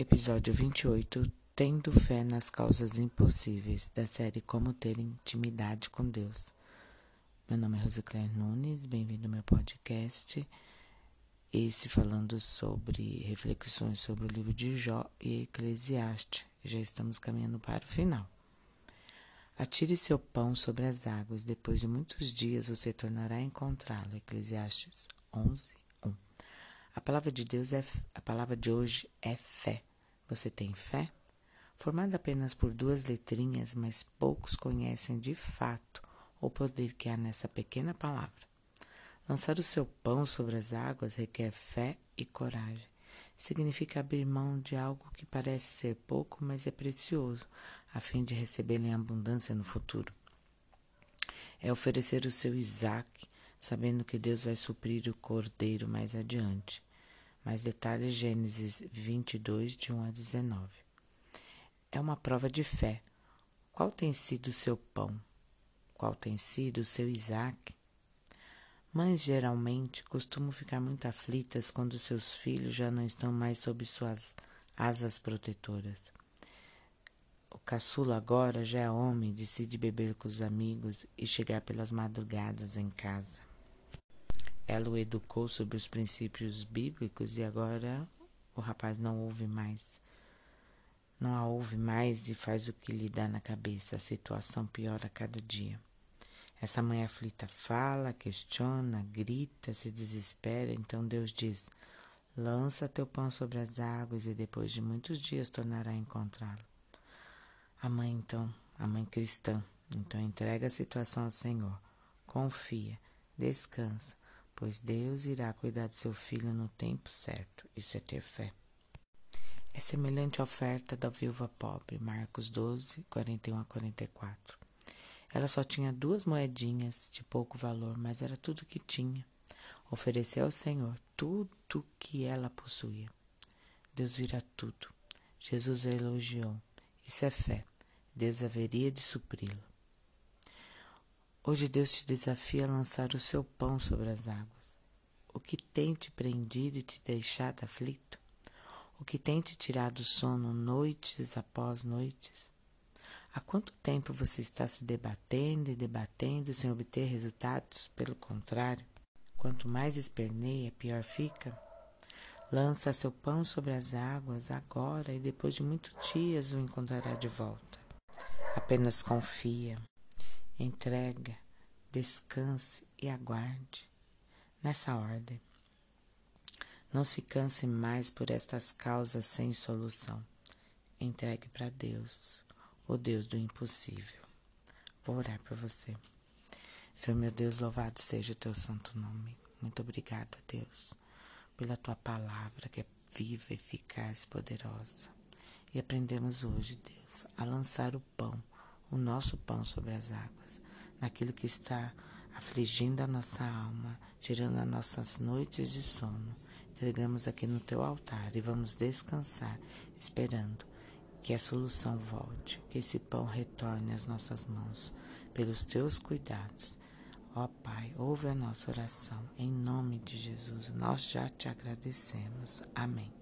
Episódio 28 Tendo fé nas causas impossíveis, da série Como ter intimidade com Deus. Meu nome é Rosicler Nunes, bem-vindo ao meu podcast. Esse falando sobre reflexões sobre o livro de Jó e Eclesiastes. Já estamos caminhando para o final. Atire seu pão sobre as águas, depois de muitos dias você tornará a encontrá-lo. Eclesiastes 11, 1. A palavra de Deus é a palavra de hoje é fé. Você tem fé? Formada apenas por duas letrinhas, mas poucos conhecem de fato o poder que há nessa pequena palavra. Lançar o seu pão sobre as águas requer fé e coragem. Significa abrir mão de algo que parece ser pouco, mas é precioso, a fim de recebê-lo em abundância no futuro. É oferecer o seu Isaac, sabendo que Deus vai suprir o cordeiro mais adiante. Mais detalhes, Gênesis 22, de 1 a 19. É uma prova de fé. Qual tem sido o seu pão? Qual tem sido o seu Isaac? Mães geralmente costumam ficar muito aflitas quando seus filhos já não estão mais sob suas asas protetoras. O caçula agora já é homem, decide beber com os amigos e chegar pelas madrugadas em casa. Ela o educou sobre os princípios bíblicos e agora o rapaz não ouve mais. Não a ouve mais e faz o que lhe dá na cabeça. A situação piora a cada dia. Essa mãe aflita fala, questiona, grita, se desespera. Então Deus diz: Lança teu pão sobre as águas e depois de muitos dias tornará a encontrá-lo. A mãe, então, a mãe cristã, então entrega a situação ao Senhor. Confia, descansa pois Deus irá cuidar do seu filho no tempo certo. Isso é ter fé. É semelhante à oferta da viúva pobre, Marcos 12, 41 a 44. Ela só tinha duas moedinhas de pouco valor, mas era tudo que tinha. Ofereceu ao Senhor tudo que ela possuía. Deus vira tudo. Jesus a elogiou. Isso é fé. Deus haveria de supri-la. Hoje Deus te desafia a lançar o seu pão sobre as águas. O que tem te prendido e te deixado aflito? O que tem te tirado sono noites após noites? Há quanto tempo você está se debatendo e debatendo sem obter resultados? Pelo contrário, quanto mais esperneia, pior fica. Lança seu pão sobre as águas agora e depois de muitos dias o encontrará de volta. Apenas confia entrega, descanse e aguarde. Nessa ordem. Não se canse mais por estas causas sem solução. Entregue para Deus, o Deus do impossível. Vou orar por você. Senhor meu Deus, louvado seja o teu santo nome. Muito obrigada, Deus, pela tua palavra que é viva, eficaz, poderosa. E aprendemos hoje, Deus, a lançar o pão o nosso pão sobre as águas, naquilo que está afligindo a nossa alma, tirando as nossas noites de sono. Entregamos aqui no teu altar e vamos descansar, esperando que a solução volte, que esse pão retorne às nossas mãos, pelos teus cuidados. Ó Pai, ouve a nossa oração, em nome de Jesus, nós já te agradecemos. Amém.